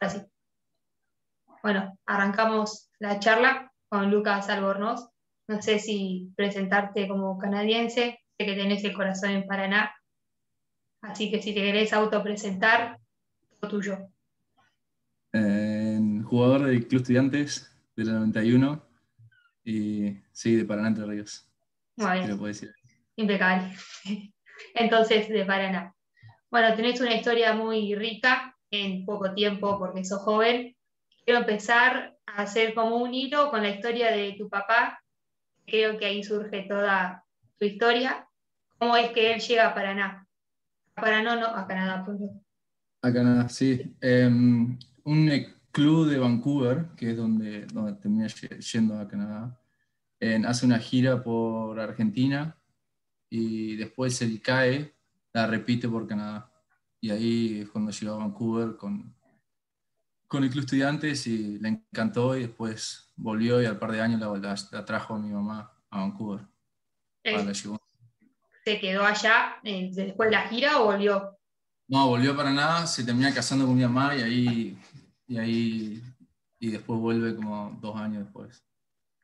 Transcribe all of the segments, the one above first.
Ahora sí. Bueno, arrancamos la charla con Lucas Albornoz. No sé si presentarte como canadiense, sé que tenés el corazón en Paraná, así que si te querés autopresentar, todo tuyo. Eh, jugador del Club Estudiantes del 91 y sí, de Paraná Entre Ríos. Muy bien. Impecable. Entonces, de Paraná. Bueno, tenés una historia muy rica en poco tiempo porque sos joven. Quiero empezar a hacer como un hilo con la historia de tu papá. Creo que ahí surge toda tu historia. ¿Cómo es que él llega a Paraná? A Paraná, no, a Canadá, perdón. A Canadá, sí. Em, un club de Vancouver, que es donde, donde termina yendo a Canadá, hace una gira por Argentina y después él cae, la repite por Canadá. Y ahí es cuando llegó a Vancouver con, con el club estudiantes y le encantó y después volvió y al par de años la, la, trajo a mi mamá a Vancouver. ¿Se quedó allá eh, después de la gira o volvió? No, volvió para nada, se termina casando con mi mamá y ahí, y ahí y después vuelve como dos años después.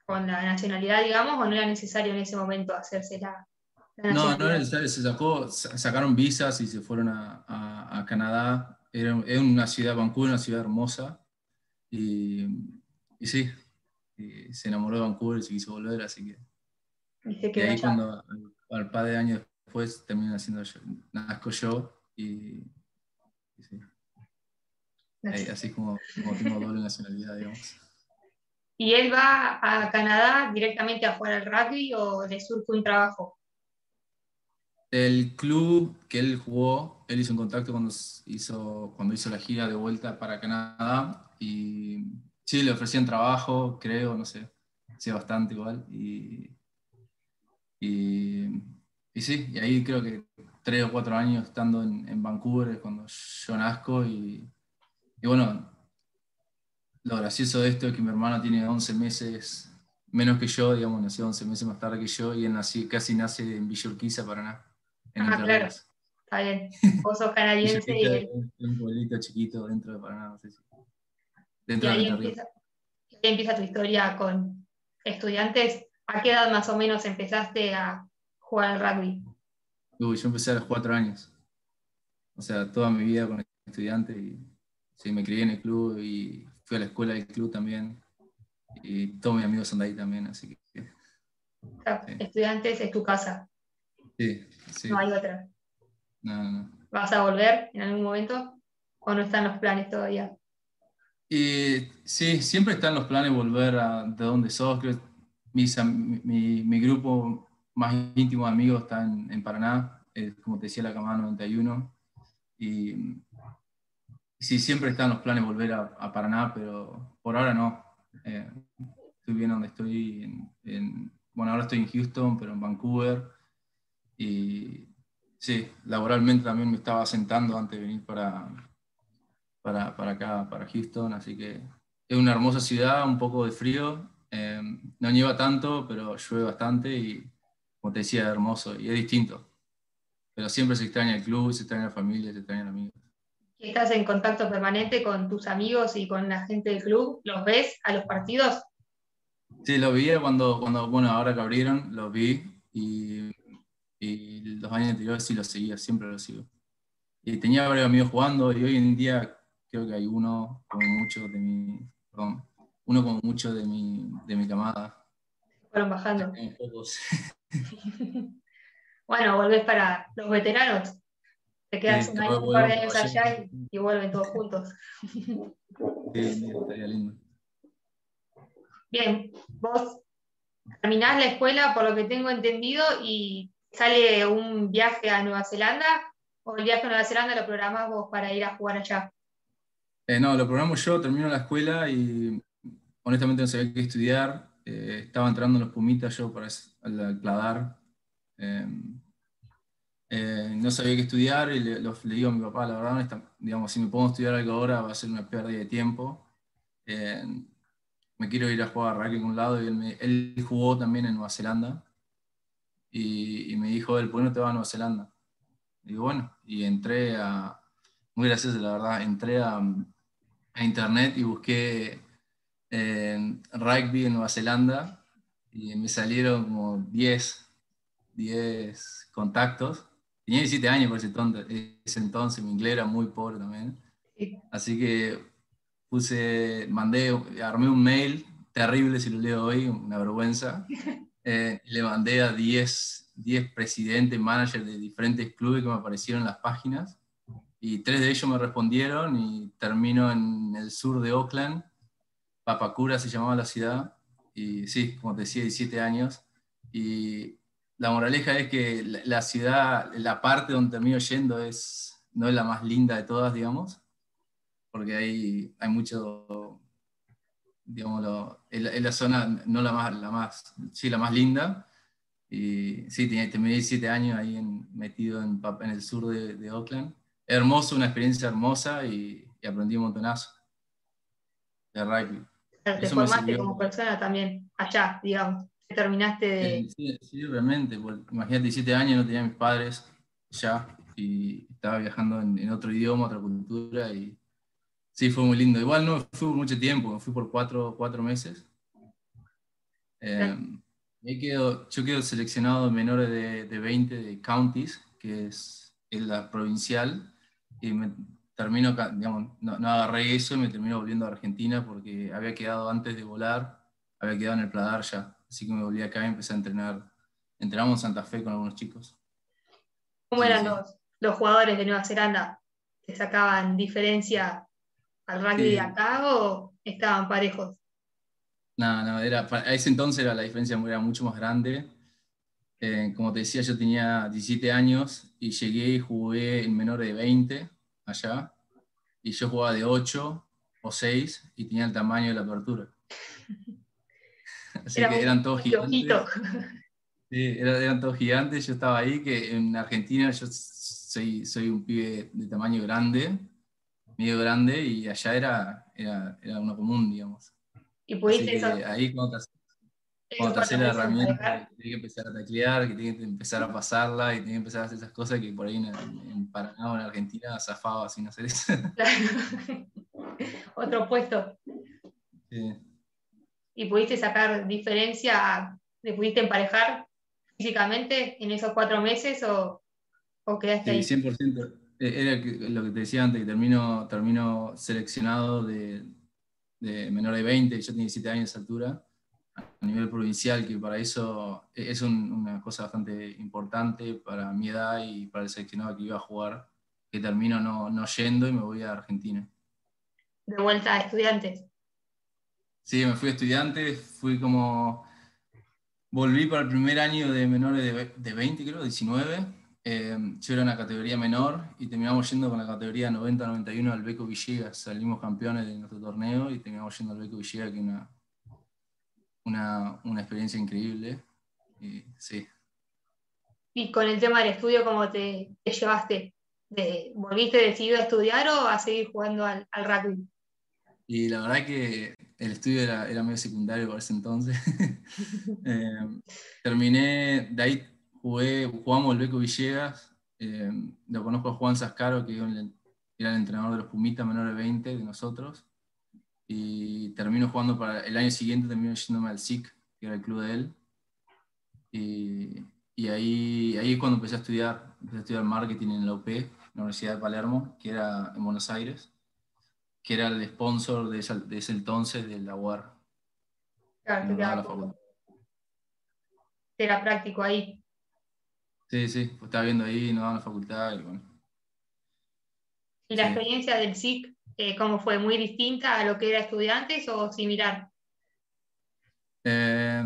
¿Con la nacionalidad, digamos, o no era necesario en ese momento hacerse la, no, no era necesario, se sacó, sacaron visas y se fueron a, a, Canadá. Era, una ciudad, Vancouver, una ciudad hermosa. Y, y sí, se enamoró de Vancouver y se quiso volver, así que. Y, ahí cuando, al, par de años después, terminé haciendo yo, nazco yo y, y sí. así como, como tengo doble nacionalidad, digamos. ¿Y él va a Canadá directamente a jugar al rugby o le surge un trabajo? El club que él jugó, él hizo un contacto cuando hizo, cuando hizo la gira de vuelta para Canadá y sí, le ofrecían trabajo, creo, no sé, sí, bastante igual. Y, y, sí, y ahí creo que tres o cuatro años estando en, Vancouver cuando yo nazco y, y, bueno, lo gracioso de esto es que mi hermano tiene 11 meses menos que yo, digamos, nació 11 meses más tarde que yo y él nací, casi nace en Villa Urquiza, Paraná ah, claro. Está bien. Vos sos canadiense y. Un pueblito chiquito dentro de Paraná, no sé si. Dentro y ahí, empieza, ahí empieza tu historia con estudiantes. ¿A qué edad más o menos empezaste a jugar al rugby? Uy, yo empecé a los cuatro años. O sea, toda mi vida con estudiantes y sí, me crié en el club y fui a la escuela del club también. Y todos mis amigos son de ahí también, así que. Estudiantes es tu casa. Sí, no hay otra. No, no. ¿Vas a volver en algún momento? ¿O no están los planes todavía? Y, sí, siempre están los planes volver a de donde sos. mi, mi, grupo más íntimo de amigos está en, Paraná, como te decía, la Camada 91. Y, sí, siempre están los planes volver a, Paraná, pero por ahora no. Eh, estoy bien donde estoy. En, bueno, ahora estoy en Houston, pero en Vancouver. Y sí, laboralmente también me estaba sentando antes de venir para, para, para acá, para Houston, así que es una hermosa ciudad, un poco de frío, eh, no nieva tanto, pero llueve bastante y como te decía, es hermoso y es distinto. Pero siempre se extraña el club, se extraña la familia, se extrañan amigos. ¿Estás en contacto permanente con tus amigos y con la gente del club? ¿Los ves a los partidos? Sí, los vi cuando, cuando, bueno, ahora que abrieron, los vi y y los años anteriores sí lo seguía, siempre lo sigo. Y tenía varios amigos jugando y hoy en día creo que hay uno como mucho de mi, perdón, uno como mucho de mi, de mi camada. Fueron bajando. bueno, volvés para los veteranos. Te quedas un, año, un par de años allá y, y, vuelven todos juntos. sí, estaría lindo. Bien, vos terminás la escuela, por lo que tengo entendido, y sale un viaje a Nueva Zelanda o el viaje a Nueva Zelanda lo programás vos para ir a jugar allá? Eh, no, lo programo yo, termino la escuela y honestamente no sabía qué estudiar. Eh, estaba entrando en los Pumitas yo para el cladar. Em, eh, no sabía qué estudiar y le, digo a mi papá, la verdad, digamos, si me pongo a estudiar algo ahora va a ser una pérdida de tiempo. me quiero ir a jugar a rugby en un lado y él, él jugó también en Nueva Zelanda y, me dijo, el no te va a Nueva Zelanda? Y bueno, y entré a, muy gracioso la verdad, entré a, a internet y busqué en rugby en Nueva Zelanda y me salieron como 10, 10 contactos. Tenía 17 años por ese entonces, entonces, mi inglés era muy pobre también. Así que puse, mandé, armé un mail terrible si lo leo hoy, una vergüenza. Eh, le mandé a 10, 10 presidentes, managers de diferentes clubes que me aparecieron en las páginas. Y tres de ellos me respondieron y termino en el sur de Oakland, Papacura se llamaba la ciudad, y sí, como te decía, 17 años, y la moraleja es que la, ciudad, la parte donde termino yendo es, no es la más linda de todas, digamos, porque hay, hay mucho, digamos, es, la, zona, no la más, la más, sí, la más linda, y sí, tenía, terminé 17 años ahí metido en, en, el sur de, de Oakland, hermoso, una experiencia hermosa y, aprendí un montonazo de rugby. te formaste como persona también allá, digamos. Terminaste de. Sí, sí, realmente. Imagínate, 17 años, no tenía mis padres ya y estaba viajando en, otro idioma, otra cultura y sí, fue muy lindo. Igual no fui por mucho tiempo, fui por cuatro, cuatro meses. Eh, quedo, yo quedo seleccionado menores de, de 20 de counties, que es, es la provincial, y me termino, digamos, no, agarré eso y me termino volviendo a Argentina porque había quedado antes de volar, había quedado en el Pladar ya. Así que me volví acá y empecé a entrenar. Entrenamos en Santa Fe con algunos chicos. ¿Cómo eran Los, los jugadores de Nueva Zelanda? ¿Te sacaban diferencia al rugby de acá o estaban parejos? No, no, era, a ese entonces era, la diferencia era mucho más grande. Eh, como te decía, yo tenía 17 años y llegué y jugué en menor de 20 allá. Y yo jugaba de 8 o 6 y tenía el tamaño de la apertura. Así que eran todos gigantes. Sí, eran, todos gigantes. Yo estaba ahí, que en Argentina yo soy, soy un pibe de tamaño grande, medio grande, y allá era, era, era uno común, digamos. Y pudiste eso. Ahí cuando cuando te haces la herramienta, que tiene que empezar a taclear, que tiene que empezar a pasarla y tiene que empezar a hacer esas cosas que por ahí en, Paraná o en Argentina zafaba sin hacer eso. Otro puesto. Sí. ¿Y pudiste sacar diferencia? ¿Te pudiste emparejar físicamente en esos cuatro meses o, o quedaste ahí? Sí, 100%. E, era lo que te decía antes, que termino, termino seleccionado de, de menor de 20, yo tenía 17 años de altura a nivel provincial, que para eso es una cosa bastante importante para mi edad y para el seleccionado que iba a jugar, que termino no, no yendo y me voy a Argentina. ¿De vuelta a estudiantes? Sí, me fui a estudiantes, fui como... Volví para el primer año de menores de, de 20, creo, 19. Eh, yo era una categoría menor y terminamos yendo con la categoría 90-91 al Beco Villegas. Salimos campeones de nuestro torneo y terminamos yendo al Beco Villegas, que es una, una, una experiencia increíble. Y, sí. ¿Y con el tema del estudio, cómo te, llevaste? ¿Volviste decidido a estudiar o a seguir jugando al, al rugby? Y la verdad que el estudio era, era medio secundario por ese entonces. Eh, terminé, de ahí jugué, jugamos el Beco Villegas, eh, lo conozco a Juan Sascaro, que era el entrenador de los Pumitas menores de 20 de nosotros y termino jugando para el año siguiente, termino yéndome al SIC, que era el club de él. Y, y ahí, ahí cuando empecé a estudiar, empecé a estudiar marketing en la UP, la Universidad de Palermo, que era en Buenos Aires, que era el sponsor de ese, de ese entonces de la UAR. Claro, Era práctico ahí. Sí, sí, pues estaba viendo ahí, nos daban la facultad y bueno. ¿Y la experiencia del SIC eh, ¿cómo fue? ¿Muy distinta a lo que era estudiantes o similar? Eh,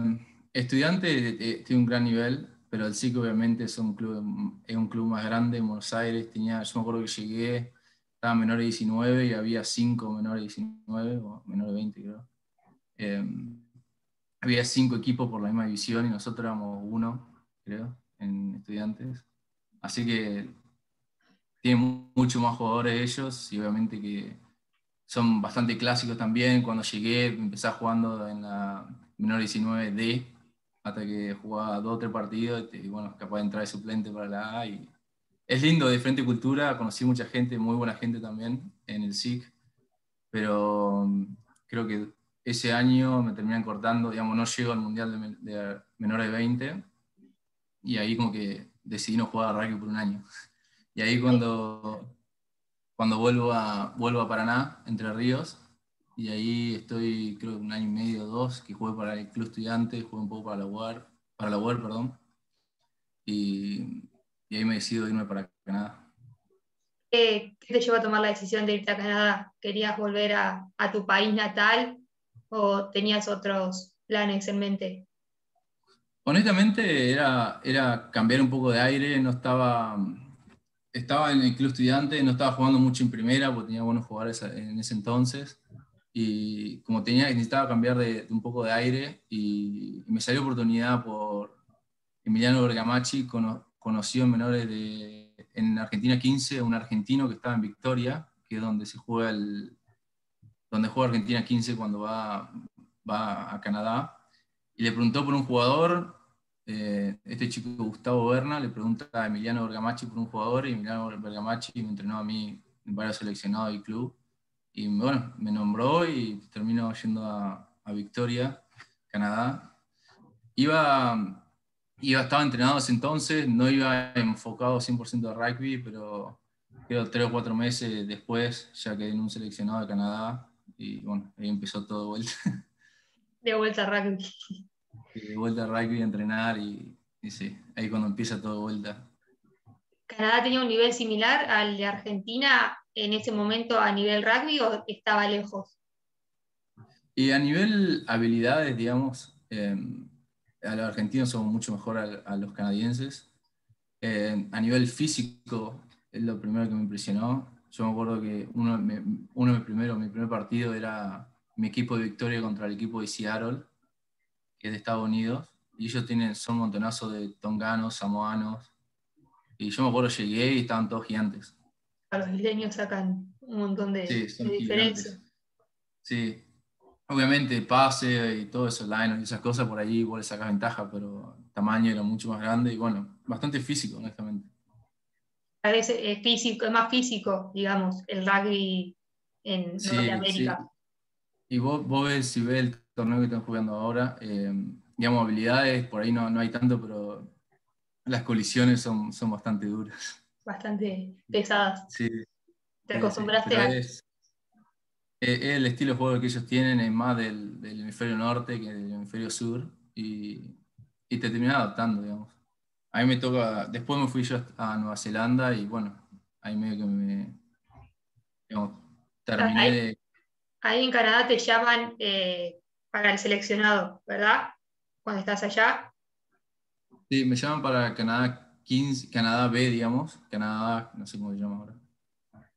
estudiante eh, tiene un gran nivel, pero el SIC obviamente es un club, es un club más grande en Buenos Aires. Tenía, yo me acuerdo que llegué, estaba menor de 19 y había 5 menores de 19, o menor de 20 creo. había 5 equipos por la misma división y nosotros éramos uno, creo, en estudiantes. Así que tienen mucho más jugadores ellos y obviamente que son bastante clásicos también. Cuando llegué empecé jugando en la menor 19D hasta que jugaba dos o tres partidos y bueno, capaz de entrar de suplente para la A. Y es lindo, de diferente cultura, conocí mucha gente, muy buena gente también en el SIC. pero mm, creo que ese año me terminan cortando, digamos, no llego al Mundial de, menores de 20 y ahí como que decidí no jugar a rugby por un año. Y ahí cuando, cuando vuelvo, a, vuelvo a Paraná, Entre Ríos, y ahí estoy creo un año y medio, dos, que jugué para el Club Estudiante, jugué un poco para la UAR, para la UAR, perdón, y, y ahí me decido irme para Canadá. ¿Qué, te llevó a tomar la decisión de irte a Canadá? ¿Querías volver a, a tu país natal o tenías otros planes en mente? Honestamente era, era cambiar un poco de aire, no estaba, estaba en el club estudiante, no estaba jugando mucho en primera porque tenía buenos jugadores en ese entonces. Y como tenía, necesitaba cambiar de, un poco de aire y, me salió oportunidad por Emiliano Bergamachi, conocido en menores de en Argentina 15 un argentino que estaba en Victoria, que es donde se juega el, donde juega Argentina 15 cuando va, va a Canadá, y le preguntó por un jugador, eh, este chico Gustavo Berna, le pregunta a Emiliano Bergamachi por un jugador, y Emiliano Bergamachi me entrenó a mí en varios seleccionados del club, y bueno, me nombró y terminó yendo a, a Victoria, Canadá. Iba iba, estaba entrenado ese entonces, no iba enfocado 100% a rugby, pero creo tres o cuatro meses después ya quedé en un seleccionado de Canadá y bueno, ahí empezó todo de vuelta. De vuelta a rugby. De vuelta a rugby a entrenar y, y sí, ahí cuando empieza todo de vuelta. ¿Canadá tenía un nivel similar al de Argentina en ese momento a nivel rugby o estaba lejos? Y a nivel habilidades, digamos, eh, a los argentinos somos mucho mejor a, los canadienses. Eh, a nivel físico, es lo primero que me impresionó. Yo me acuerdo que uno, uno de mis primeros, mi primer partido era mi equipo de victoria contra el equipo de Seattle, que es de Estados Unidos. Y ellos tienen, son un montonazo de tonganos, samoanos. Y yo me acuerdo, llegué y estaban todos gigantes. A los isleños sacan un montón de, diferencia. Sí, Obviamente pase y todo eso, line y esas cosas, por ahí igual sacas ventaja, pero el tamaño era mucho más grande y bueno, bastante físico, honestamente. A veces es físico, es más físico, digamos, el rugby en Norteamérica. Y vos, vos ves, si ves el torneo que están jugando ahora, eh, digamos, habilidades, por ahí no, no hay tanto, pero las colisiones son, son bastante duras. Bastante pesadas. Sí. ¿Te acostumbraste a, eh, el estilo de juego que ellos tienen es más del, hemisferio norte que del hemisferio sur y, te terminas adaptando, digamos. A mí me toca, después me fui yo a Nueva Zelanda y bueno, ahí medio que me, digamos, terminé ahí, de... Ahí en Canadá te llaman eh, para el seleccionado, ¿verdad? Cuando estás allá. Sí, me llaman para Canadá 15, Canadá B, digamos, Canadá, no sé cómo se llama ahora.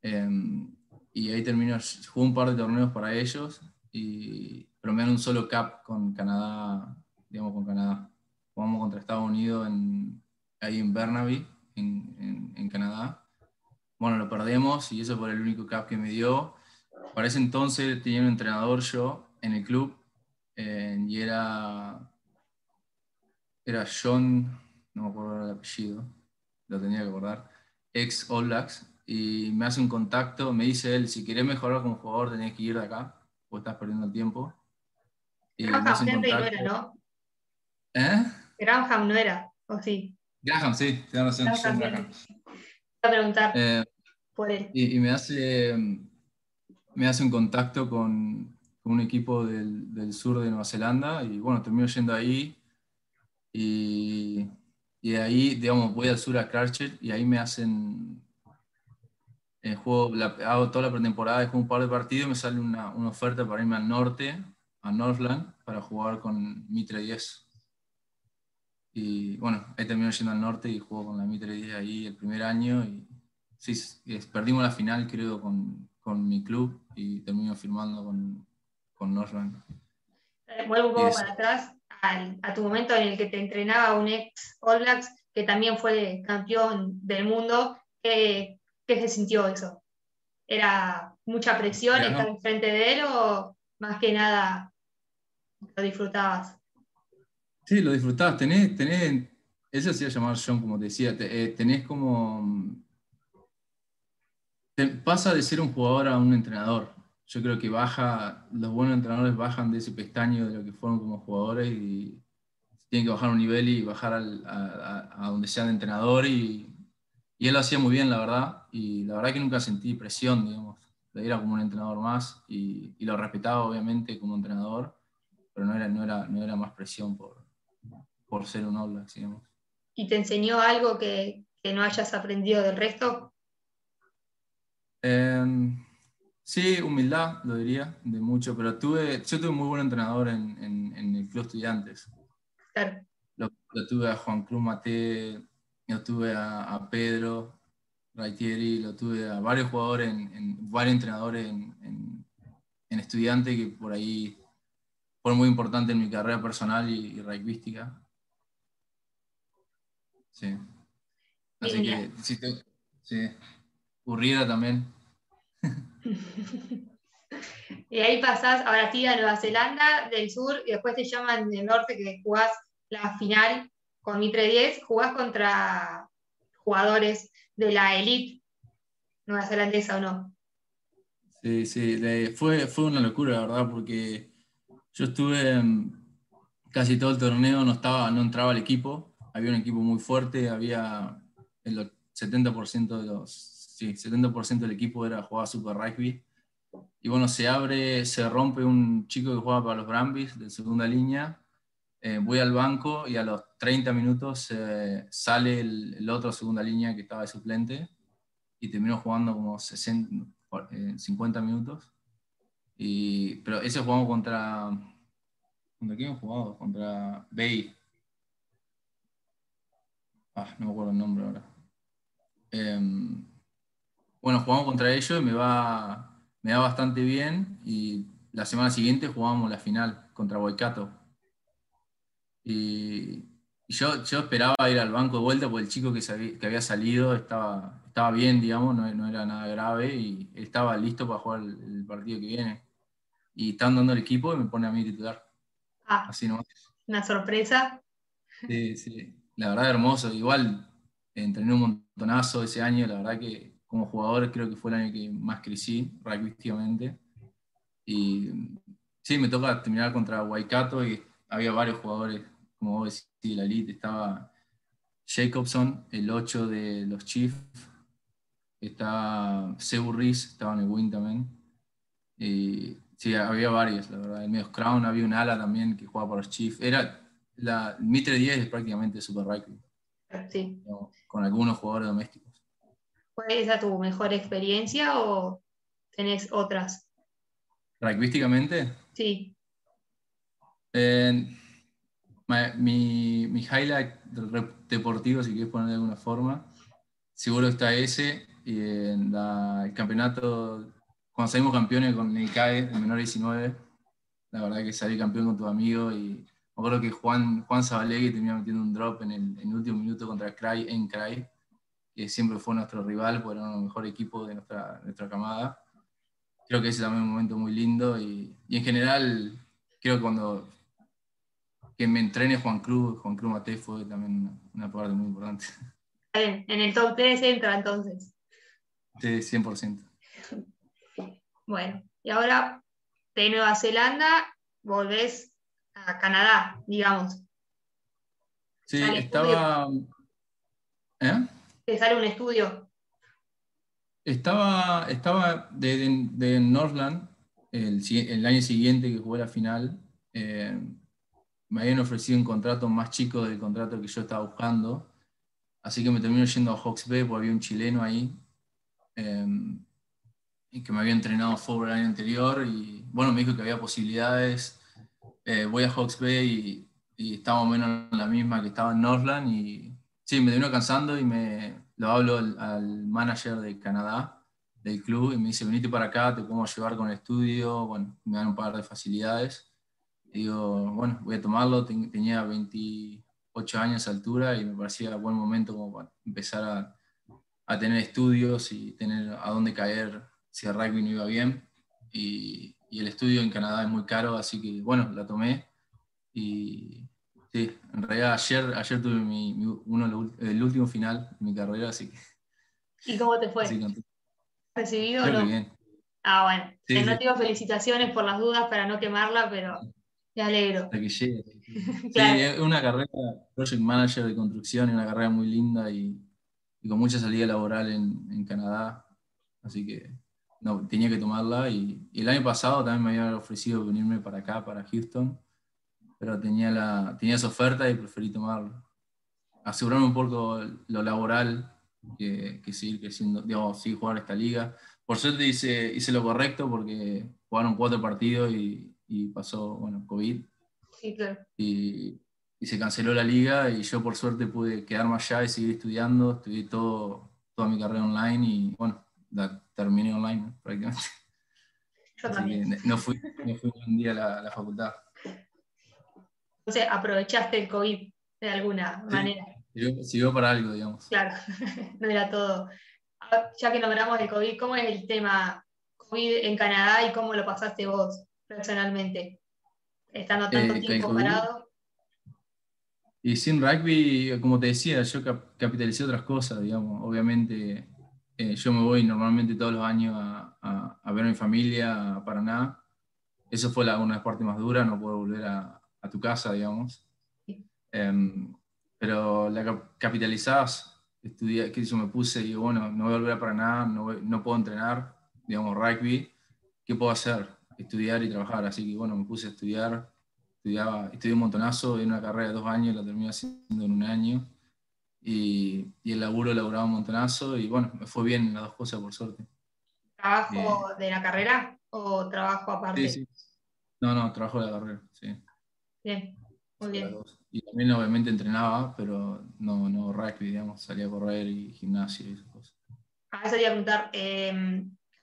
Em, y ahí termino, jugué un par de torneos para ellos, y, pero me dan un solo cap con Canadá, digamos con Canadá. Jugamos contra Estados Unidos en, ahí en Burnaby, en, en, Canadá. Bueno, lo perdemos y eso fue el único cap que me dio. Para ese entonces tenía un entrenador yo en el club eh, y era, era John, no me acuerdo el apellido, lo tenía que acordar, ex All Blacks, y me hace un contacto, me dice él, si querés mejorar como jugador tenés que ir de acá, o estás perdiendo el tiempo. Y Graham no era, ¿no? ¿Eh? Graham no era, ¿o sí? Graham, sí, te razón. Graham. Graham. Voy a preguntar eh, por él. Y, me, hace, me hace un contacto con, con un equipo del, del, sur de Nueva Zelanda y bueno, termino yendo ahí y, y de ahí, digamos, voy al sur a Christchurch y ahí me hacen eh, juego, hago toda la pretemporada, juego un par de partidos y me sale una, una, oferta para irme al norte, a Northland, para jugar con Mitre 10. Y bueno, ahí termino yendo al norte y juego con la Mitre 10 ahí el primer año. Y sí, perdimos la final, creo, con, con, mi club y termino firmando con, con. Eh, vuelvo un poco para atrás al, a tu momento en el que te entrenaba un ex All Blacks que también fue campeón del mundo. que ¿Qué se sintió eso? ¿Era mucha presión estar enfrente de él o más que nada lo disfrutabas? Sí, lo disfrutabas. Tenés, tenés, eso se iba a llamar John, como te decía, eh, tenés como... pasa de ser un jugador a un entrenador. Yo creo que baja, los buenos entrenadores bajan de ese pestaño de lo que fueron como jugadores y tienen que bajar un nivel y bajar a, donde sean entrenador y, y, él lo hacía muy bien, la verdad, y la verdad que nunca sentí presión, digamos, de ir a como un entrenador más y, y, lo respetaba obviamente como entrenador, pero no era, no era, no era más presión por, por ser un All digamos. ¿Y te enseñó algo que, que no hayas aprendido del resto? Eh, Sí, humildad, lo diría, de mucho, pero tuve, yo tuve muy buen entrenador en, el Club Estudiantes. Claro. Lo, tuve a Juan Cruz Mate, lo tuve a, Pedro Raitieri, lo tuve a varios jugadores, en, varios entrenadores en, Estudiantes que por ahí fueron muy importantes en mi carrera personal y, y Sí. Así que, si te, sí. Urriera también. y ahí pasás ahora sí a Nueva Zelanda del sur y después te llaman del norte que jugás la final con Mitre 10, jugás contra jugadores de la elite nueva o no. Sí, sí, fue, fue una locura, la verdad, porque yo estuve casi todo el torneo, no, estaba, no entraba al equipo, había un equipo muy fuerte, había el 70% de los sí, 70% del equipo era jugar Super Rugby. Y bueno, se abre, se rompe un chico que juega para los Brambis de segunda línea. Eh, voy al banco y a los 30 minutos eh, sale el, otro segunda línea que estaba de suplente y terminó jugando como 60, 50 eh, minutos. Y, pero ese jugamos contra. ¿Contra quién jugado? Contra Bay. Ah, no me acuerdo el nombre ahora. Bueno, jugamos contra ellos y me va, me va bastante bien. Y la semana siguiente jugamos la final contra Waikato. Y, yo, yo, esperaba ir al banco de vuelta porque el chico que, que había salido estaba, estaba bien, digamos, no, no, era nada grave y estaba listo para jugar el, partido que viene. Y estaban dando el equipo y me pone a mí titular. Ah, Así no. Una sorpresa. Sí, sí. La verdad, hermoso. Igual entrené un montonazo ese año, la verdad que como jugador creo que fue el año que más crecí rugbyísticamente. Y sí, me toca terminar contra Waikato y había varios jugadores, como vos decís, la elite. Estaba Jacobson, el 8 de los Chiefs. Estaba Sebu estaba en el Win también. Y sí, había varios, la verdad. En medio Crown había un ala también que jugaba para los Chiefs. Era la Mitre 10 es prácticamente Super Rugby. Sí. Con algunos jugadores domésticos. ¿Fue esa tu mejor experiencia o tenés otras? ¿Rugbyísticamente? Sí. mi, mi, highlight deportivo, si quieres poner de alguna forma, seguro está ese. Y en el campeonato, cuando salimos campeones con el CAE, el menor 19, la verdad que salí campeón con tu amigo y me acuerdo que Juan, Juan Zabalegui terminó metiendo un drop en el, en el último minuto contra Cry en Cry que siempre fue nuestro rival, porque era el mejor equipo de nuestra, nuestra camada. Creo que ese también es un momento muy lindo y, y en general creo que cuando que me entrene Juan Cruz, Juan Cruz Mate fue también una, parte muy importante. En el top 3 entra entonces. Sí, 100%. Bueno, y ahora de Nueva Zelanda volvés a Canadá, digamos. Sí, estaba... ¿Eh? Te sale un estudio. Estaba, estaba de, de, Northland el, el, año siguiente que jugué la final. Eh, me habían ofrecido un contrato más chico del contrato que yo estaba buscando. Así que me termino yendo a Hawks Bay porque había un chileno ahí. Eh, y que me había entrenado fútbol el año anterior. Y bueno, me dijo que había posibilidades. Eh, voy a Hawks Bay y, y estaba menos en la misma que estaba en Northland. Y Sí, me vino cansando y me lo hablo al, manager de Canadá, del club, y me dice, venite para acá, te podemos llevar con el estudio, bueno, me dan un par de facilidades. Y digo, bueno, voy a tomarlo, tenía 28 años de altura y me parecía buen momento como para empezar a, a tener estudios y tener a dónde caer si el rugby no iba bien. Y, y el estudio en Canadá es muy caro, así que bueno, la tomé y, Sí, en realidad ayer, ayer tuve mi, uno, el último final de mi carrera, así que. ¿Y cómo te fue? ¿Recibido o no? bien. Ah, bueno. no digo felicitaciones por las dudas para no quemarla, pero me alegro. que llegue. Sí, es una carrera, Project Manager de construcción, y una carrera muy linda y, con mucha salida laboral en, Canadá. Así que no, tenía que tomarla. Y, el año pasado también me había ofrecido venirme para acá, para Houston, pero tenía, la, tenía esa oferta y preferí tomarla. Asegurarme un poco lo laboral que, que seguir creciendo, digamos, seguir jugar esta liga. Por suerte hice, hice lo correcto porque jugaron cuatro partidos y, y pasó, bueno, COVID. Sí, claro. Y, y, se canceló la liga y yo por suerte pude quedarme allá y seguir estudiando. Estudié todo, toda mi carrera online y bueno, la terminé online prácticamente. Yo también. no fui, no fui un día a la, la, facultad. Entonces aprovechaste el COVID de alguna manera. Sirvió, para algo, digamos. Claro, no era todo. Ah, ya que nombramos el COVID, ¿cómo es el tema COVID en Canadá y cómo lo pasaste vos? personalmente, estando tanto eh, tiempo parado. Y sin rugby, como te decía, yo capitalicé otras cosas, digamos. Obviamente, eh, yo me voy normalmente todos los años a, a, ver a mi familia a Paraná. Eso fue la, una de las partes más duras, no puedo volver a, a tu casa, digamos. Em, pero la capitalizás, estudié, que yo me puse y digo, bueno, no voy a volver a Paraná, no, no puedo entrenar, digamos, rugby, ¿qué puedo hacer? estudiar y trabajar, así que bueno, me puse a estudiar, estudiaba, estudié un montonazo, en una carrera de dos años, la terminé haciendo en un año, y, y el laburo laburaba un montonazo, y bueno, me fue bien las dos cosas por suerte. ¿Trabajo de la carrera o trabajo aparte? Sí, sí. No, no, trabajo de la carrera, sí. Bien, muy bien. Y también obviamente entrenaba, pero no, no rugby, digamos, salía a correr y gimnasio y esas cosas. A eso te iba a preguntar, eh,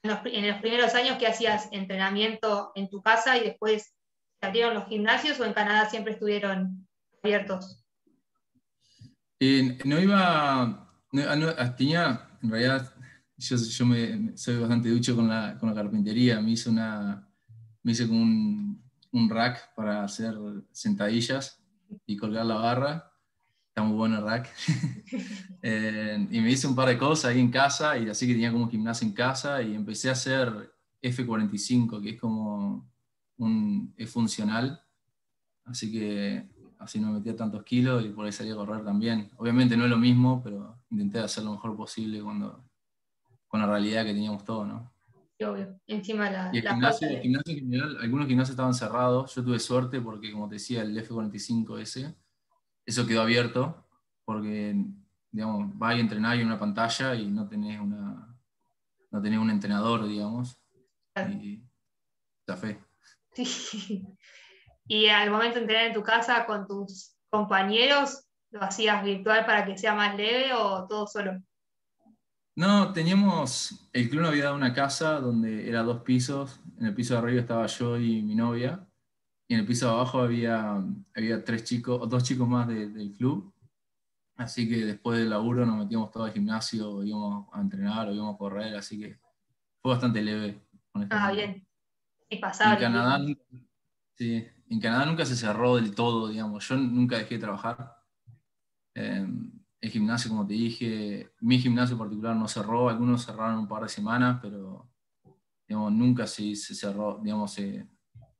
en los, primeros años que hacías entrenamiento en tu casa y después se abrieron los gimnasios o en Canadá siempre estuvieron abiertos? no iba, no, tenía, en realidad yo, yo me, soy bastante ducho con la, con la carpintería, me hice, una, me hice un, un rack para hacer sentadillas y colgar la barra muy bueno el rack. Eh, y me hice un par de cosas ahí en casa, y así que tenía como gimnasio en casa, y empecé a hacer F45, que es como un, es funcional, así que así no metía tantos kilos y por ahí salía a correr también. Obviamente no es lo mismo, pero intenté hacer lo mejor posible cuando, con la realidad que teníamos todo, ¿no? Obvio. Encima la. Y el, gimnasio, en general, algunos gimnasios estaban cerrados. Yo tuve suerte porque, como te decía, el F45S eso quedó abierto porque, digamos, va a entrenar en una pantalla y no tenés, una, no tenés un entrenador, digamos. Y está fe. Sí. Y al momento de entrenar en tu casa con tus compañeros, ¿lo hacías virtual para que sea más leve o todo solo? No, teníamos, el club nos había dado una casa donde era dos pisos, en el piso de arriba estaba yo y mi novia, y en el piso de abajo había, había tres chicos, dos chicos más del club. Así que después del laburo nos metíamos todo al gimnasio, íbamos a entrenar o íbamos a correr, así que fue bastante leve. Ah, bien. Y pasaba. En Canadá, nunca, sí, en Canadá nunca se cerró del todo, digamos. Yo nunca dejé de trabajar. Em, el gimnasio, como te dije, mi gimnasio en particular no cerró, algunos cerraron un par de semanas, pero digamos, nunca se, se cerró, digamos, se,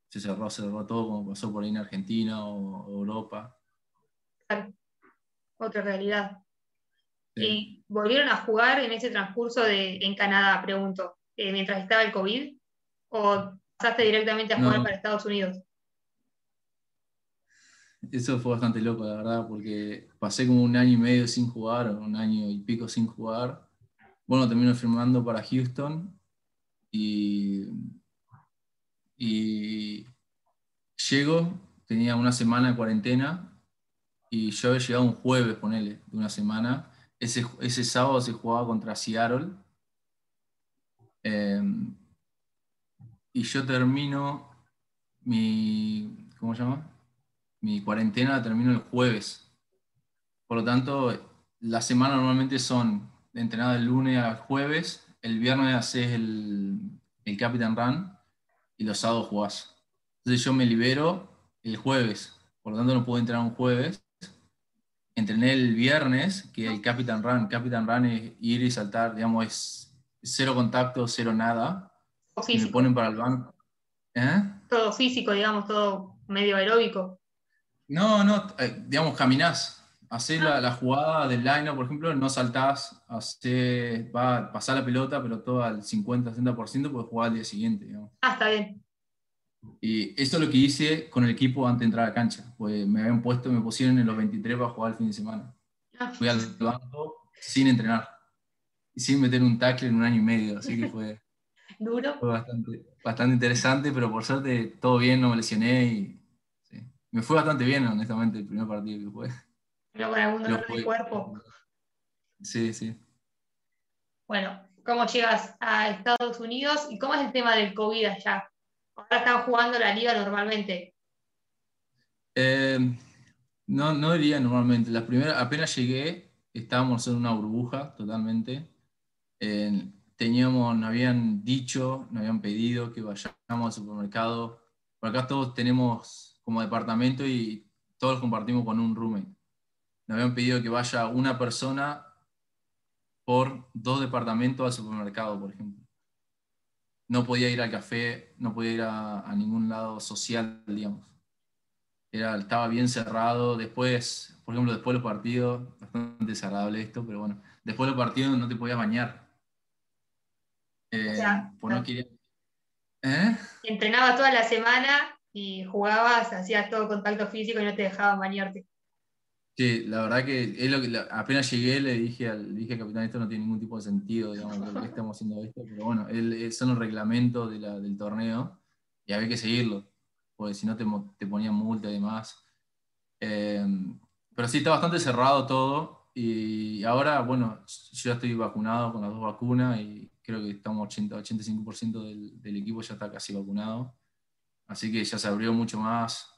se cerró, se cerró todo como pasó por ahí en Argentina o, Europa. Claro. Otra realidad. ¿Y volvieron a jugar en ese transcurso de, en Canadá, pregunto, eh, mientras estaba el COVID? ¿O pasaste directamente a jugar para Estados Unidos? Eso fue bastante loco, la verdad, porque pasé como un año y medio sin jugar, un año y pico sin jugar. Bueno, termino firmando para Houston y y llego, tenía una semana de cuarentena y yo había llegado un jueves, ponele, de una semana. Ese, ese sábado se jugaba contra Seattle. Em, y yo termino mi, ¿cómo se llama? Mi cuarentena termino el jueves. Por lo tanto, la semana normalmente son de entrenada del lunes al jueves, el viernes haces el, el Captain Run y los sábados jugás. Entonces yo me libero el jueves, por lo tanto no puedo entrenar un jueves. Entrené el viernes, que el Captain Run. Captain Run es ir y saltar, digamos, es cero contacto, cero nada. Si me ponen para el banco. ¿Eh? Todo físico, digamos, todo medio aeróbico. No, no, eh, digamos, caminás. Hacés la, la, jugada del line por ejemplo, no saltás, hacés, va pasar la pelota, pero todo al 50-60% puedes jugar al día siguiente. Digamos. Ah, está bien. Y eso es lo que hice con el equipo antes de entrar a la cancha. Pues me habían puesto, me pusieron en los 23 para jugar el fin de semana. Ah. Fui al banco sin entrenar y sin meter un tackle en un año y medio, así que fue, Duro. fue bastante, bastante interesante, pero por suerte todo bien, no me lesioné y me fue bastante bien, honestamente, el primer partido que fue. Pero con algún dolor de cuerpo. Sí, sí. Bueno, ¿cómo llegas a Estados Unidos y cómo es el tema del COVID allá? Ahora están jugando la liga normalmente. Eh, no, no diría normalmente. La primera, apenas llegué, estábamos en una burbuja totalmente. teníamos, nos habían dicho, nos habían pedido que vayamos al supermercado. Por acá todos tenemos como departamento y todos compartimos con un roommate me habían pedido que vaya una persona por dos departamentos al supermercado, por ejemplo. No podía ir al café, no podía ir a, ningún lado social, digamos. Era, estaba bien cerrado. Después, por ejemplo, después de los partidos, bastante desagradable esto, pero bueno, después de los partidos no te podías bañar. Eh, pues no quería... ¿Eh? Entrenaba toda la semana y jugabas, hacías todo contacto físico y no te dejaban bañarte. Sí, la verdad que, es lo que apenas llegué le dije al, dije capitán, esto no tiene ningún tipo de sentido, digamos, por qué estamos haciendo esto, pero bueno, él, son los reglamentos de del torneo y había que seguirlo, porque si no te, te ponían multa y demás. Em, pero sí, está bastante cerrado todo y ahora, bueno, yo ya estoy vacunado con las dos vacunas y creo que estamos 80, 85% del, del equipo ya está casi vacunado, así que ya se abrió mucho más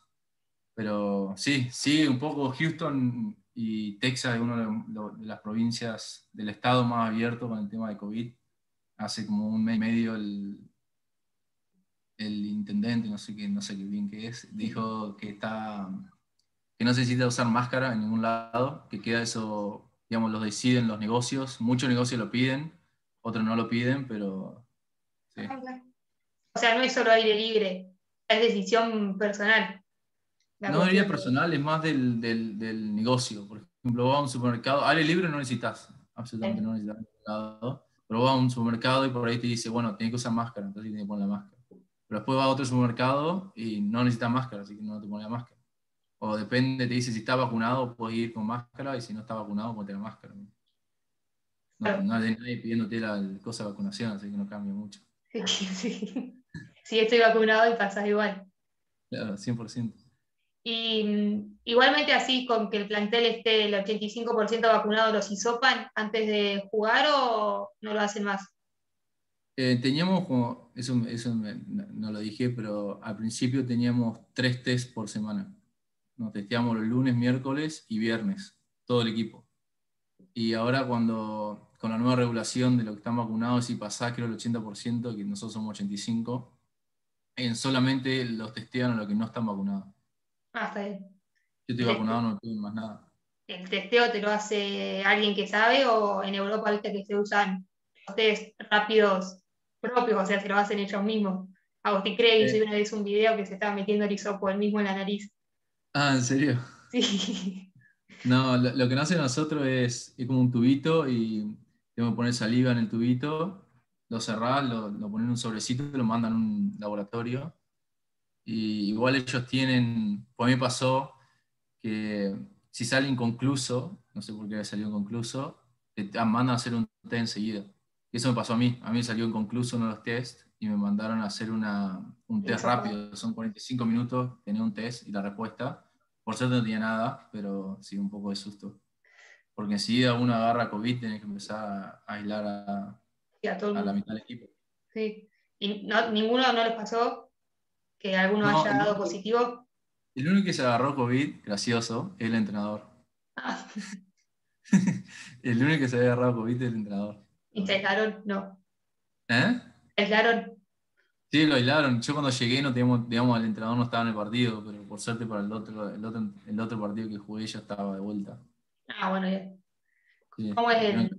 pero sí, sí, un poco Houston y Texas es una de, las provincias del estado más abierto con el tema de COVID. Hace como un mes y medio el, el intendente, no sé qué, no sé qué bien qué es, dijo que está que no se necesita usar máscara en ningún lado, que queda eso, digamos, lo deciden los negocios. Muchos negocios lo piden, otros no lo piden, pero. O sea, no es solo aire libre, es decisión personal. No diría personal, es más del, del, del, negocio. Por ejemplo, vas a un supermercado, aire libre no necesitas, absolutamente no necesitas. Pero vas a un supermercado y por ahí te dice, bueno, tienes que usar máscara, entonces tienes que poner la máscara. Pero después vas a otro supermercado y no necesitas máscara, así que no te pones la máscara. O depende, te dice si está vacunado, puedes ir con máscara y si no está vacunado, ponte la máscara. No, no hay nadie pidiéndote la cosa de vacunación, así que no cambia mucho. Sí, sí. Estoy vacunado y pasas igual. Claro, 100%. Y mm, igualmente así con que el plantel esté el 85% vacunado, ¿los hisopan antes de jugar o no lo hacen más? Eh, teníamos como, eso, eso no lo dije, pero al principio teníamos tres test por semana. Nos testeamos los lunes, miércoles y viernes, todo el equipo. Y ahora cuando, con la nueva regulación de lo que están vacunados y pasa creo el 80%, que nosotros somos 85%, en solamente los testean a los que no están vacunados. Ah, está bien. Yo estoy vacunado, no tengo más nada. ¿El testeo te lo hace alguien que sabe o en Europa viste que se usan los test rápidos propios, o sea, se lo hacen ellos mismos? Agustín Cree yo una vez un video que se estaba metiendo el hisopo él mismo en la nariz. Ah, ¿en serio? Sí. No, lo, que no hace nosotros es, es, como un tubito y tengo que poner saliva en el tubito, lo cerrás, lo, lo pones en un sobrecito y lo mandan a un laboratorio y igual ellos tienen, por mí pasó que si sale inconcluso, no sé por qué salió inconcluso, te mandan a hacer un test enseguida. Y eso me pasó a mí. A mí salió inconcluso uno de los tests y me mandaron a hacer una, un test rápido. Son 45 minutos, tenía un test y la respuesta. Por suerte no tenía nada, pero sí un poco de susto. Porque enseguida uno agarra COVID, tiene que empezar a aislar a, a, la mitad del equipo. Sí. ¿Y ninguno no les pasó que alguno haya dado positivo. El único que se agarró COVID, gracioso, es el entrenador. Ah. el único que se había agarrado COVID es el entrenador. ¿Y se aislaron? No. ¿Eh? ¿Aislaron? Sí, lo aislaron. Yo cuando llegué no teníamos, digamos, el entrenador no estaba en el partido, pero por suerte para el otro, el otro, el otro partido que jugué ya estaba de vuelta. Ah, bueno, ya. ¿Cómo es el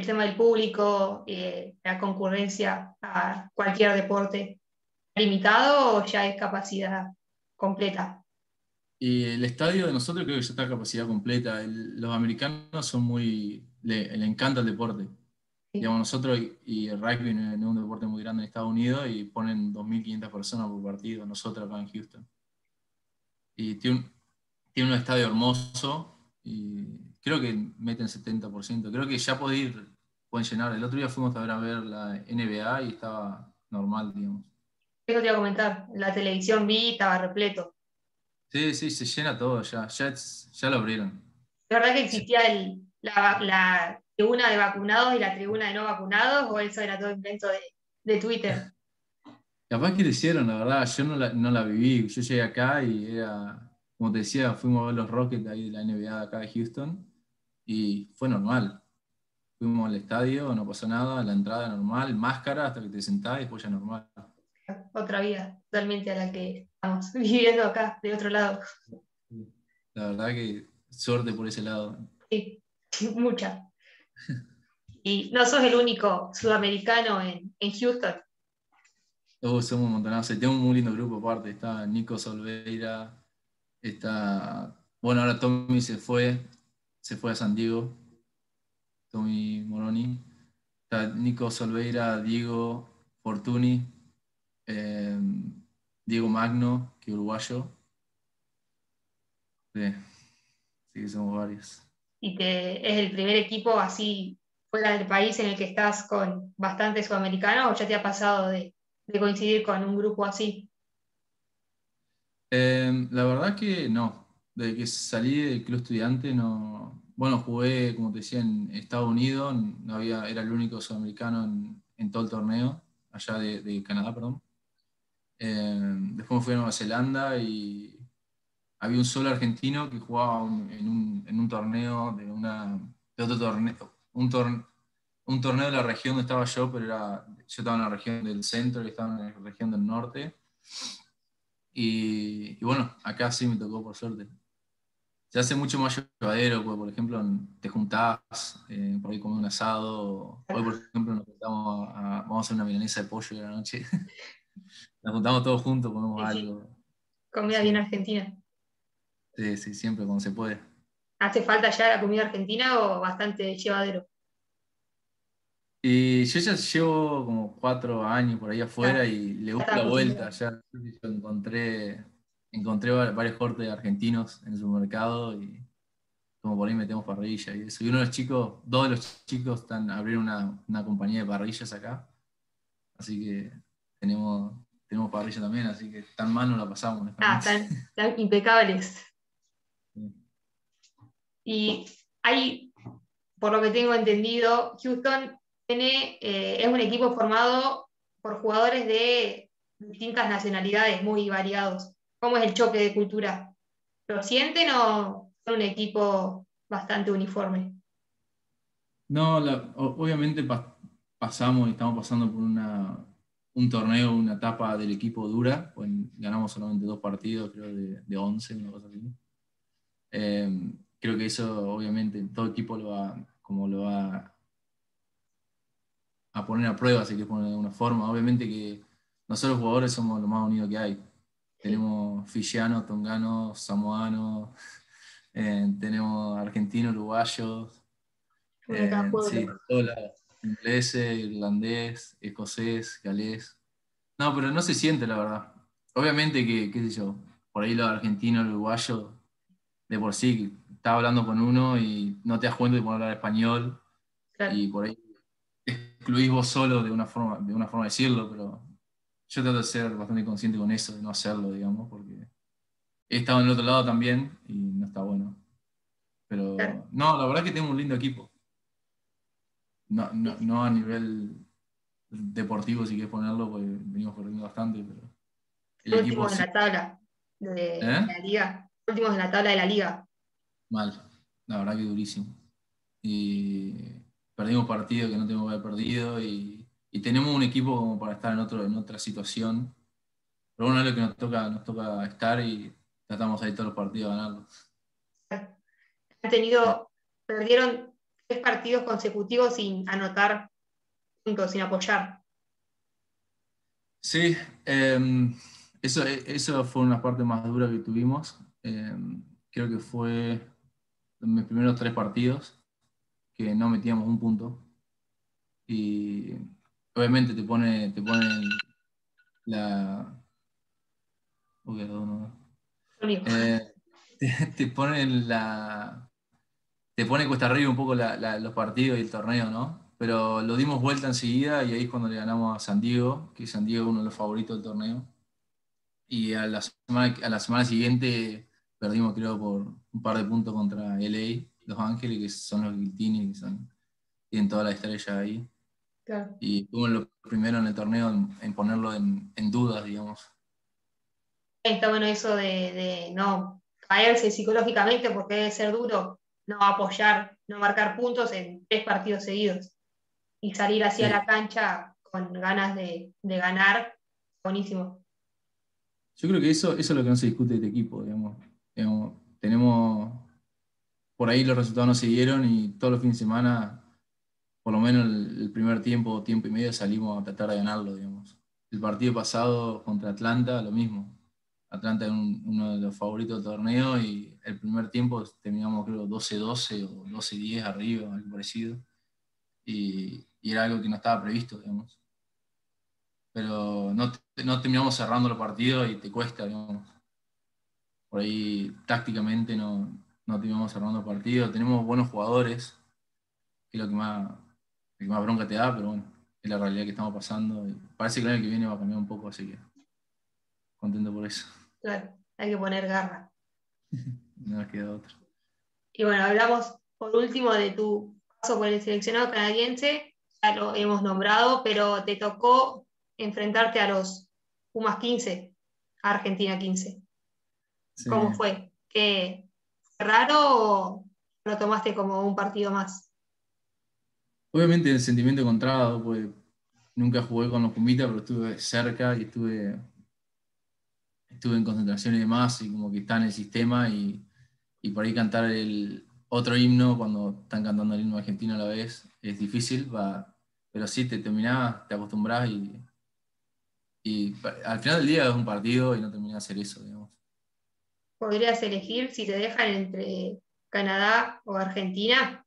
tema del público, eh, la concurrencia a cualquier deporte limitado o ya es capacidad completa? Y el estadio de nosotros creo que ya está a capacidad completa. los americanos son muy, le, encanta el deporte. Digamos, nosotros y, el rugby es un deporte muy grande en Estados Unidos y ponen 2.500 personas por partido, nosotros acá en Houston. Y tiene tiene un estadio hermoso y creo que meten 70%. Creo que ya puede ir, pueden llenar. El otro día fuimos a ver, a ver la NBA y estaba normal, digamos. Eso te iba a comentar, la televisión vi estaba repleto. Sí, sí, se llena todo ya, ya, ya lo abrieron. ¿Es verdad que existía el, la, tribuna de vacunados y la tribuna de no vacunados o eso era todo invento de, de Twitter? Capaz que lo hicieron, la verdad, yo no la, no la viví, yo llegué acá y era como te decía, fuimos a ver los Rockets ahí de la NBA acá de Houston y fue normal. Fuimos al estadio, no pasó nada, la entrada normal, máscara hasta que te sentás y después ya normal. Otra vida totalmente a la que estamos viviendo acá, de otro lado. La verdad que suerte por ese lado. Sí, mucha. Y no sos el único sudamericano en, en Houston. Oh, somos un montonazo. Tengo un muy lindo grupo aparte. Está Nico Solveira, Está, bueno, ahora Tommy se fue, se fue a San Diego, Tommy Moroni. Nico Solveira, Diego Fortuny, em, Diego Magno, que uruguayo. Sí, sí, somos varios. Y que es el primer equipo así fuera del país en el que estás con bastantes sudamericanos o ya te ha pasado de coincidir con un grupo así? Em, la verdad que no. Desde que salí del club estudiante, no. Bueno, jugué, como te decía, en Estados Unidos, no había, era el único sudamericano en, todo el torneo, allá de, Canadá, perdón. Em, después me fui a Nueva Zelanda y había un solo argentino que jugaba en, un, torneo de una otro torneo, un, un torneo de la región donde estaba yo, pero era, yo estaba en la región del centro y estaba en la región del norte. Y, bueno, acá sí me tocó por suerte. Se hace mucho más llevadero, pues, por ejemplo, te juntás eh, por ahí comer un asado. Hoy, por ejemplo, nos juntamos a, vamos a hacer una milanesa de pollo de la noche. nos juntamos todos juntos, comemos algo. Comida bien argentina. Sí, sí, siempre cuando se puede. ¿Hace falta ya la comida argentina o bastante llevadero? Y yo ya llevo como cuatro años por ahí afuera y le gusta la vuelta. Ya encontré, encontré varios cortes argentinos en el supermercado y como por ahí metemos parrilla y eso. Y uno de los chicos, dos de los chicos están abrieron una, una compañía de parrillas acá. Así que tenemos, tenemos parrilla también, así que tan mal no la pasamos. Ah, están, impecables. Y hay, por lo que tengo entendido, Houston eh, es un equipo formado por jugadores de distintas nacionalidades, muy variados. ¿Cómo es el choque de cultura? ¿Lo sienten o son un equipo bastante uniforme? No, obviamente pasamos y estamos pasando por un torneo, una etapa del equipo dura, pues ganamos solamente dos partidos, creo, de, de 11, una cosa así. Eh, creo que eso, obviamente, todo equipo lo va, como lo va a poner a prueba, si que de alguna forma. Obviamente que nosotros los jugadores somos lo más unidos que hay. Tenemos fijianos, tonganos, samoanos, eh, tenemos argentinos, uruguayos, eh, sí, ingleses, irlandés, escocés, galés. No, pero no se siente la verdad. Obviamente que, qué sé yo, por ahí los argentinos, uruguayos, de por sí, estaba hablando con uno y no te das cuenta de poner hablar español y por ahí excluís vos solo de una forma de, una forma decirlo, pero yo trato de ser bastante consciente con eso, de no hacerlo, digamos, porque he estado en el otro lado también y no está bueno. Pero no, la verdad es que tengo un lindo equipo. No, no, a nivel deportivo, si quieres ponerlo, porque venimos corriendo bastante, pero. El último en la tabla de, ¿Eh? la liga. Últimos en la tabla de la liga. Mal, la verdad que durísimo. Y perdimos partidos que no tenemos que haber perdido y, tenemos un equipo como para estar en, otro, en otra situación. Pero bueno, es lo que nos toca, nos toca estar y tratamos ahí todos los partidos a ganarlos. Han tenido, perdieron tres partidos consecutivos sin anotar puntos, sin apoyar. Sí, em, eso, eso fue una parte más dura que tuvimos. Em, creo que fue mis primeros tres partidos que no metíamos un punto. Y obviamente te pone, te pone la. Eh, te, pone la. Te pone cuesta arriba un poco los partidos y el torneo, ¿no? Pero lo dimos vuelta enseguida y ahí es cuando le ganamos a San Diego, que San Diego es uno de los favoritos del torneo. Y a la semana, a la semana siguiente perdimos, creo, por un par de puntos contra LA, Los Ángeles, que son los Guiltini, que son, tienen toda la estrella ahí. Y fuimos los primeros en el torneo en, ponerlo en, dudas, digamos. Está bueno eso de, no caerse psicológicamente porque debe ser duro no apoyar, no marcar puntos en tres partidos seguidos y salir hacia la cancha con ganas de, ganar, buenísimo. Yo creo que eso, eso es lo que no se discute de este equipo, digamos. tenemos, por ahí los resultados no se dieron y todos los fines de semana por lo menos el, primer tiempo, tiempo y medio salimos a tratar de ganarlo, digamos. El partido pasado contra Atlanta, lo mismo. Atlanta es uno de los favoritos del torneo y el primer tiempo terminamos creo 12-12 o 12-10 arriba, algo parecido. Y, era algo que no estaba previsto, digamos. Pero no, no terminamos cerrando los partidos y te cuesta, digamos. Por ahí tácticamente no, no terminamos cerrando el partido. Tenemos buenos jugadores, que es lo que más, que más bronca te da, pero bueno, es la realidad que estamos pasando. parece que el año que viene va a cambiar un poco, así que contento por eso. Claro, hay que poner garra. no nos queda otra. Y bueno, hablamos por último de tu paso por el seleccionado canadiense, ya lo hemos nombrado, pero te tocó enfrentarte a los Pumas 15, a Argentina 15. ¿Cómo fue? ¿Qué, ¿Fue raro o lo tomaste como un partido más? Obviamente el sentimiento encontrado, pues nunca jugué con los Pumitas, pero estuve cerca y estuve, estuve en concentración y demás, y como que está en el sistema, y, por ahí cantar el otro himno cuando están cantando el himno argentino a la vez es difícil, va, pero sí te terminás, te acostumbras y, y al final del día es un partido y no terminas de hacer eso, digamos. ¿Podrías elegir si te dejan entre Canadá o Argentina?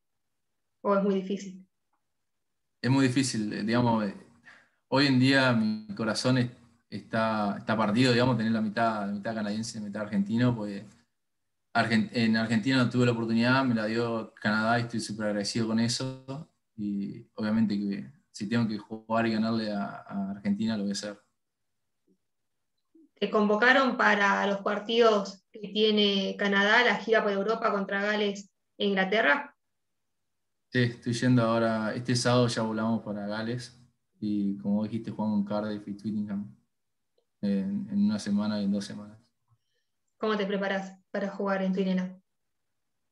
¿O es muy difícil? Es muy difícil, eh, digamos, eh, hoy en día mi corazón está, está partido, digamos, tener la mitad, la mitad canadiense la mitad argentino, pues en Argentina no tuve la oportunidad, me la dio Canadá y estoy súper agradecido con eso. Y obviamente que si tengo que jugar y ganarle a, Argentina, lo voy a hacer. ¿Te convocaron para los partidos que tiene Canadá, la gira por Europa contra Gales e Inglaterra? Sí, estoy yendo ahora, este sábado ya volamos para Gales y como dijiste jugamos en Cardiff y Twickenham en, una semana y en dos semanas. ¿Cómo te preparas para jugar en Twickenham?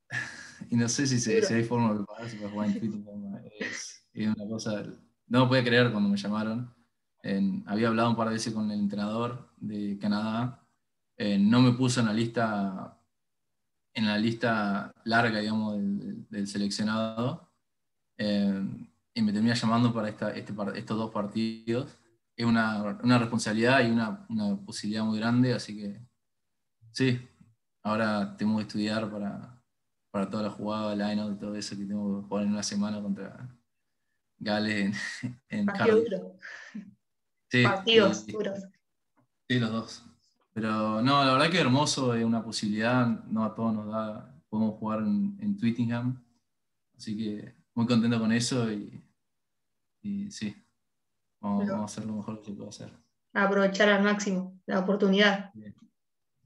y no sé si, se, hay forma de prepararse para jugar en Twickenham. Es, una cosa, no me puede creer cuando me llamaron. había hablado un par de veces con el entrenador de Canadá. no me puso en la lista en la lista larga, digamos, del seleccionado eh, y me termina llamando para esta, este, estos dos partidos. Es una, una responsabilidad y una, una, posibilidad muy grande, así que sí, ahora tengo que estudiar para, para toda la jugada, el line y todo eso que tengo que jugar en una semana contra Gales en, en Sí, Partidos duros. Sí, los dos. Pero no, la verdad que hermoso, es una posibilidad, no a todos nos da, podemos jugar en, en Twittingham, así que muy contento con eso y, sí, vamos, a hacer lo mejor que se hacer. Aprovechar al máximo la oportunidad.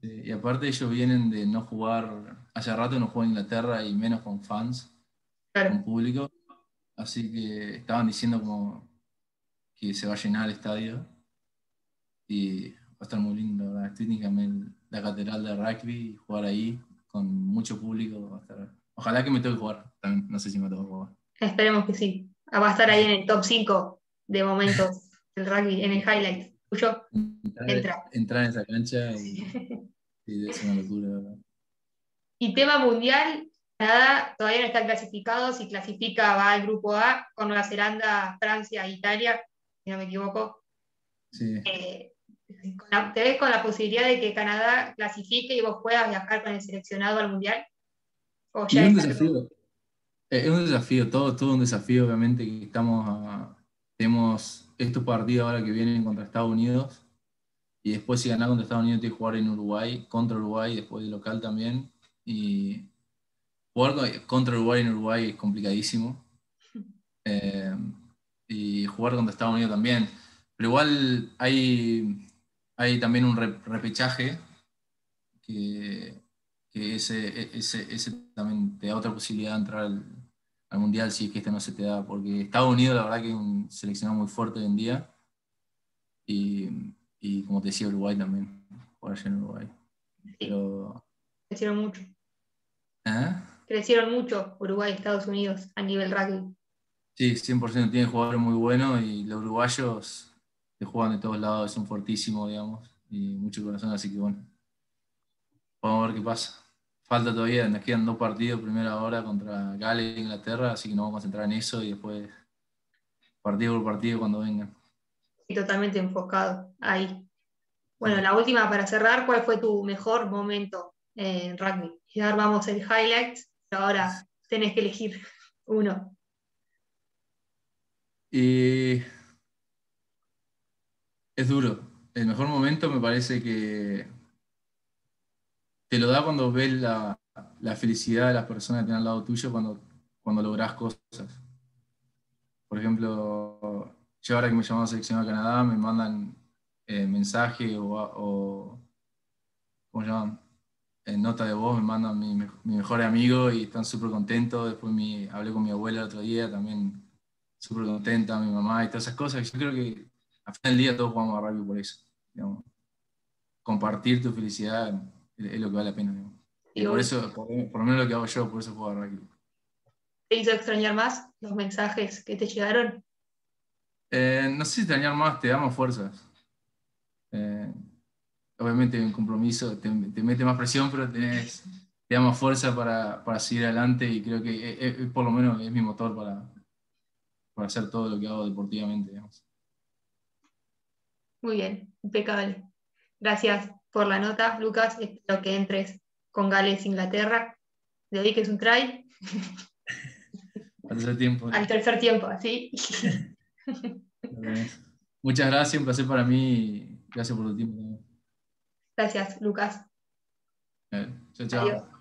y aparte ellos vienen de no jugar, hace rato no juegan en Inglaterra y menos con fans, con público, así que estaban diciendo como que se va a llenar el estadio y va a estar muy lindo, la la catedral de rugby, jugar ahí con mucho público, Ojalá que me toque jugar, también, no sé si me toca jugar. Esperemos que sí. Ah, va a estar ahí en el top 5 de momentos del rugby, en el highlight. Tuyo, entra. Entrar en esa cancha y, es una locura, ¿verdad? Y tema mundial, Canadá todavía no está clasificado, si clasifica va al grupo A con Nueva Zelanda, Francia, Italia, si no me equivoco. Sí. Eh, ¿Te ves con la posibilidad de que Canadá clasifique y vos puedas viajar con el seleccionado al Mundial? un desafío. Es un desafío, todo, todo un desafío, obviamente, que estamos tenemos estos partidos ahora que vienen contra Estados Unidos y después si ganar contra Estados Unidos tienes que jugar en Uruguay, contra Uruguay, después de local también. Y jugar contra Uruguay en Uruguay es complicadísimo. Eh, y jugar contra Estados Unidos también. Pero igual hay, hay también un repechaje que, ese, ese, ese, también te da otra posibilidad de entrar al, al, Mundial si es que este no se te da. Porque Estados Unidos la verdad que es un seleccionado muy fuerte hoy en día. Y, y como te decía, Uruguay también. Jugar allá en Uruguay. Pero... Crecieron mucho. ¿Eh? Crecieron mucho Uruguay y Estados Unidos a nivel rugby. Sí, 100% tienen jugadores muy buenos y los uruguayos que juegan de todos lados son fortísimos, digamos, y mucho corazón, así que bueno, vamos a ver qué pasa. Falta todavía, nos quedan dos partidos, primera hora contra Gales e Inglaterra, así que nos vamos a concentrar en eso y después partido por partido cuando vengan. Y totalmente enfocado ahí. Bueno, la última para cerrar, ¿cuál fue tu mejor momento en rugby? Y ahora vamos el highlights, pero ahora tenés que elegir uno. Y es duro. El mejor momento me parece que te lo da cuando ves la, felicidad de las personas que tienen al lado tuyo cuando, cuando logras cosas. Por ejemplo, yo ahora que me llamó a selección a Canadá, me mandan eh, mensaje o, ¿cómo se llaman? En nota de voz me mandan mi, mi mejor amigo y están súper contentos. Después mi, hablé con mi abuela el otro día, también súper contenta, mi mamá y todas esas cosas. Yo creo que al final del día todos jugamos a rugby por eso. Compartir tu felicidad es, lo que vale la pena. Y por eso, por, lo menos lo que hago yo, por eso juego a rugby. ¿Te hizo extrañar más los mensajes que te llegaron? Eh, no sé si extrañar más, te da más fuerzas. Eh, obviamente un compromiso te, mete más presión, pero tenés, te da más fuerza para, para seguir adelante y creo que por lo menos es mi motor para, para hacer todo lo que hago deportivamente. Digamos. Muy bien, impecable. Gracias por la nota, Lucas. Espero que entres con Gales, Inglaterra. De que es un try. Al tercer tiempo. Al tercer tiempo, ¿sí? Muchas gracias, un placer para mí. Gracias por tu tiempo. Gracias, Lucas. chao, chao.